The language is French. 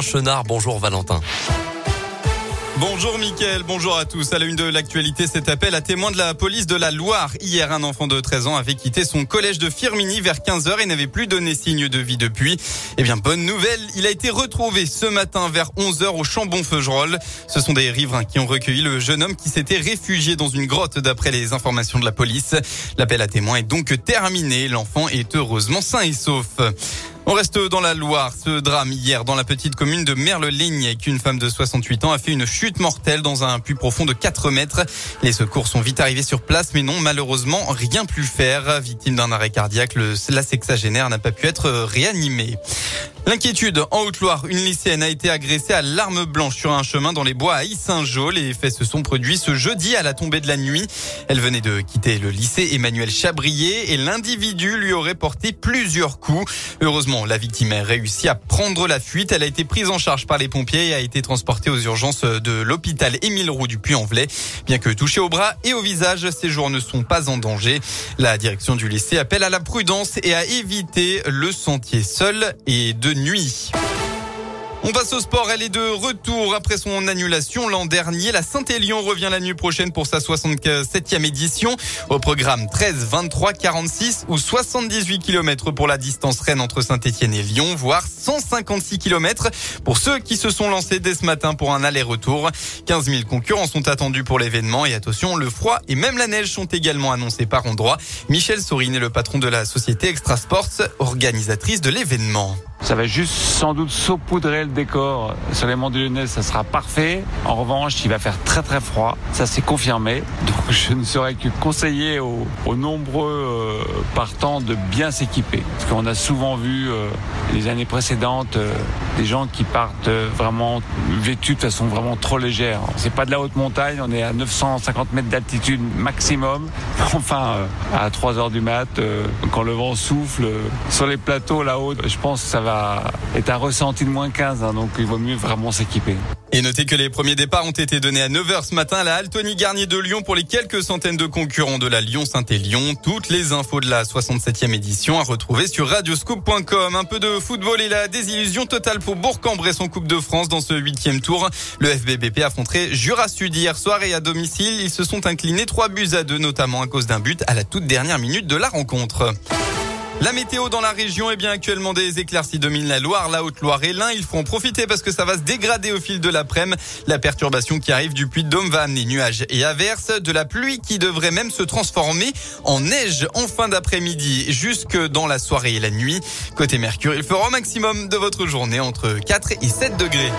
Chenard. Bonjour Valentin. Bonjour Mickaël, bonjour à tous. À la une de l'actualité, cet appel à témoin de la police de la Loire. Hier, un enfant de 13 ans avait quitté son collège de Firminy vers 15h et n'avait plus donné signe de vie depuis. Eh bien, bonne nouvelle, il a été retrouvé ce matin vers 11h au Chambon-Feugerolles. Ce sont des riverains qui ont recueilli le jeune homme qui s'était réfugié dans une grotte d'après les informations de la police. L'appel à témoin est donc terminé. L'enfant est heureusement sain et sauf. On reste dans la Loire. Ce drame hier dans la petite commune de Merle-Ligne qu'une femme de 68 ans a fait une chute mortelle dans un puits profond de 4 mètres. Les secours sont vite arrivés sur place, mais non, malheureusement, rien pu faire. Victime d'un arrêt cardiaque, la sexagénaire n'a pas pu être réanimée. L'inquiétude en Haute-Loire, une lycéenne a été agressée à l'arme blanche sur un chemin dans les bois à Issingeau. Les faits se sont produits ce jeudi à la tombée de la nuit. Elle venait de quitter le lycée Emmanuel Chabrier et l'individu lui aurait porté plusieurs coups. Heureusement, la victime a réussi à prendre la fuite. Elle a été prise en charge par les pompiers et a été transportée aux urgences de l'hôpital Émile Roux du Puy-en-Velay. Bien que touchée au bras et au visage, ses jours ne sont pas en danger. La direction du lycée appelle à la prudence et à éviter le sentier seul et de nuit. On passe au sport. Elle est de retour après son annulation l'an dernier. La Saint-Élion revient la nuit prochaine pour sa 67e édition. Au programme 13, 23, 46 ou 78 km pour la distance Rennes entre Saint-Etienne et Lyon, voire 156 km pour ceux qui se sont lancés dès ce matin pour un aller-retour. 15 000 concurrents sont attendus pour l'événement et attention, le froid et même la neige sont également annoncés par endroit. Michel Sourine est le patron de la société Extra Sports, organisatrice de l'événement. Ça va juste sans doute saupoudrer le décor sur les monts du Lyonnais, ça sera parfait. En revanche, il va faire très très froid, ça c'est confirmé. Donc je ne saurais que conseiller aux, nombreux euh, partants de bien s'équiper. Parce qu'on a souvent vu euh, les années précédentes euh, des gens qui partent vraiment vêtus de façon vraiment trop légère. C'est pas de la haute montagne, on est à 950 mètres d'altitude maximum. Enfin, à 3 heures du mat, quand le vent souffle sur les plateaux là-haut, je pense que ça va est un ressenti de moins 15, hein, donc il vaut mieux vraiment s'équiper. Et notez que les premiers départs ont été donnés à 9h ce matin à la Altony Garnier de Lyon pour les quelques centaines de concurrents de la Lyon-Saint-Élion. Toutes les infos de la 67e édition à retrouver sur radioscoop.com. Un peu de football et la désillusion totale pour Bourg-en-Bresse en Coupe de France dans ce huitième tour. Le FBBP affronterait Jura Sud hier soir et à domicile. Ils se sont inclinés 3 buts à 2 notamment à cause d'un but à la toute dernière minute de la rencontre. La météo dans la région est bien actuellement des éclaircies dominent la Loire, la Haute-Loire et l'Ain. Il faut en profiter parce que ça va se dégrader au fil de l'après-midi. La perturbation qui arrive du puits de Dôme va amener nuages et averses, de la pluie qui devrait même se transformer en neige en fin d'après-midi jusque dans la soirée et la nuit. Côté Mercure, il fera au maximum de votre journée entre 4 et 7 degrés.